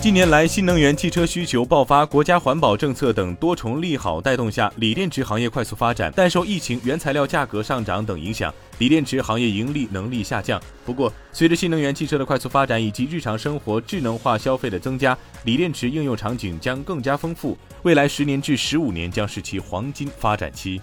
近年来，新能源汽车需求爆发，国家环保政策等多重利好带动下，锂电池行业快速发展。但受疫情、原材料价格上涨等影响，锂电池行业盈利能力下降。不过，随着新能源汽车的快速发展以及日常生活智能化消费的增加，锂电池应用场景将更加丰富。未来十年至十五年将是其黄金发展期。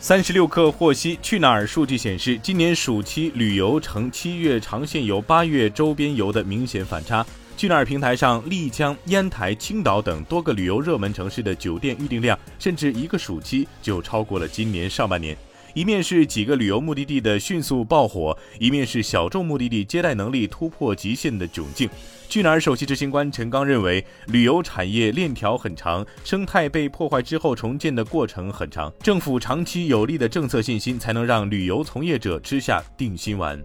三十六氪获悉，去哪儿数据显示，今年暑期旅游呈七月长线游、八月周边游的明显反差。去哪儿平台上，丽江、烟台、青岛等多个旅游热门城市的酒店预订量，甚至一个暑期就超过了今年上半年。一面是几个旅游目的地的迅速爆火，一面是小众目的地接待能力突破极限的窘境。去哪儿首席执行官陈刚认为，旅游产业链条很长，生态被破坏之后重建的过程很长，政府长期有力的政策信心，才能让旅游从业者吃下定心丸。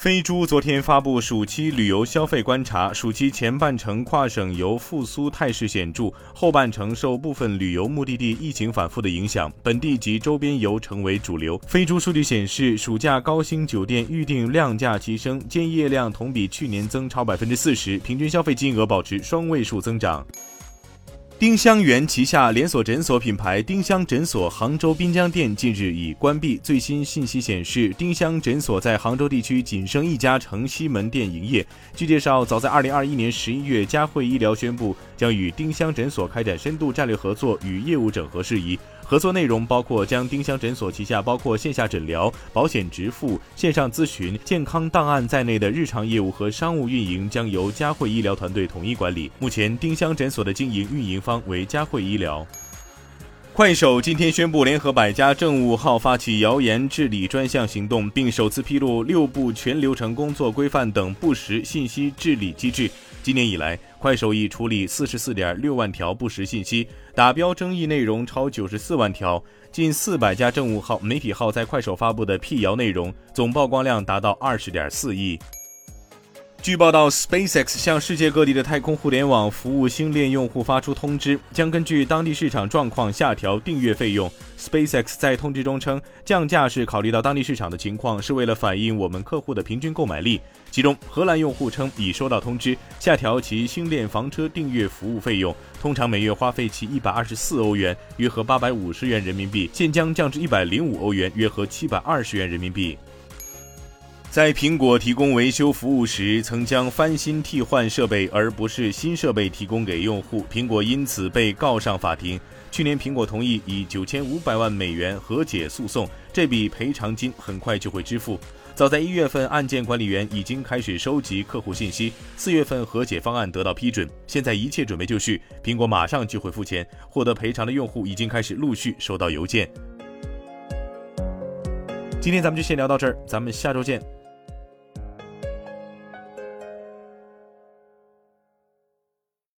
飞猪昨天发布暑期旅游消费观察，暑期前半程跨省游复苏态势显著，后半程受部分旅游目的地疫情反复的影响，本地及周边游成为主流。飞猪数据显示，暑假高星酒店预订量价齐升，建业量同比去年增超百分之四十，平均消费金额保持双位数增长。丁香园旗下连锁诊所品牌丁香诊所杭州滨江店近日已关闭。最新信息显示，丁香诊所在杭州地区仅剩一家城西门店营业。据介绍，早在2021年11月，佳慧医疗宣布将与丁香诊所开展深度战略合作与业务整合事宜。合作内容包括将丁香诊所旗下包括线下诊疗、保险支付、线上咨询、健康档案在内的日常业务和商务运营将由佳慧医疗团队统一管理。目前，丁香诊所的经营运营方为佳慧医疗。快手今天宣布联合百家政务号发起谣言治理专项行动，并首次披露六部全流程工作规范等不实信息治理机制。今年以来，快手已处理四十四点六万条不实信息，打标争议内容超九十四万条，近四百家政务号、媒体号在快手发布的辟谣内容总曝光量达到二十点四亿。据报道，SpaceX 向世界各地的太空互联网服务星链用户发出通知，将根据当地市场状况下调订阅费用。SpaceX 在通知中称，降价是考虑到当地市场的情况，是为了反映我们客户的平均购买力。其中，荷兰用户称已收到通知，下调其星链房车订阅服务费用，通常每月花费其一百二十四欧元，约合八百五十元人民币，现将降至一百零五欧元，约合七百二十元人民币。在苹果提供维修服务时，曾将翻新替换设备而不是新设备提供给用户，苹果因此被告上法庭。去年，苹果同意以九千五百万美元和解诉讼，这笔赔偿金很快就会支付。早在一月份，案件管理员已经开始收集客户信息，四月份和解方案得到批准，现在一切准备就绪，苹果马上就会付钱。获得赔偿的用户已经开始陆续收到邮件。今天咱们就先聊到这儿，咱们下周见。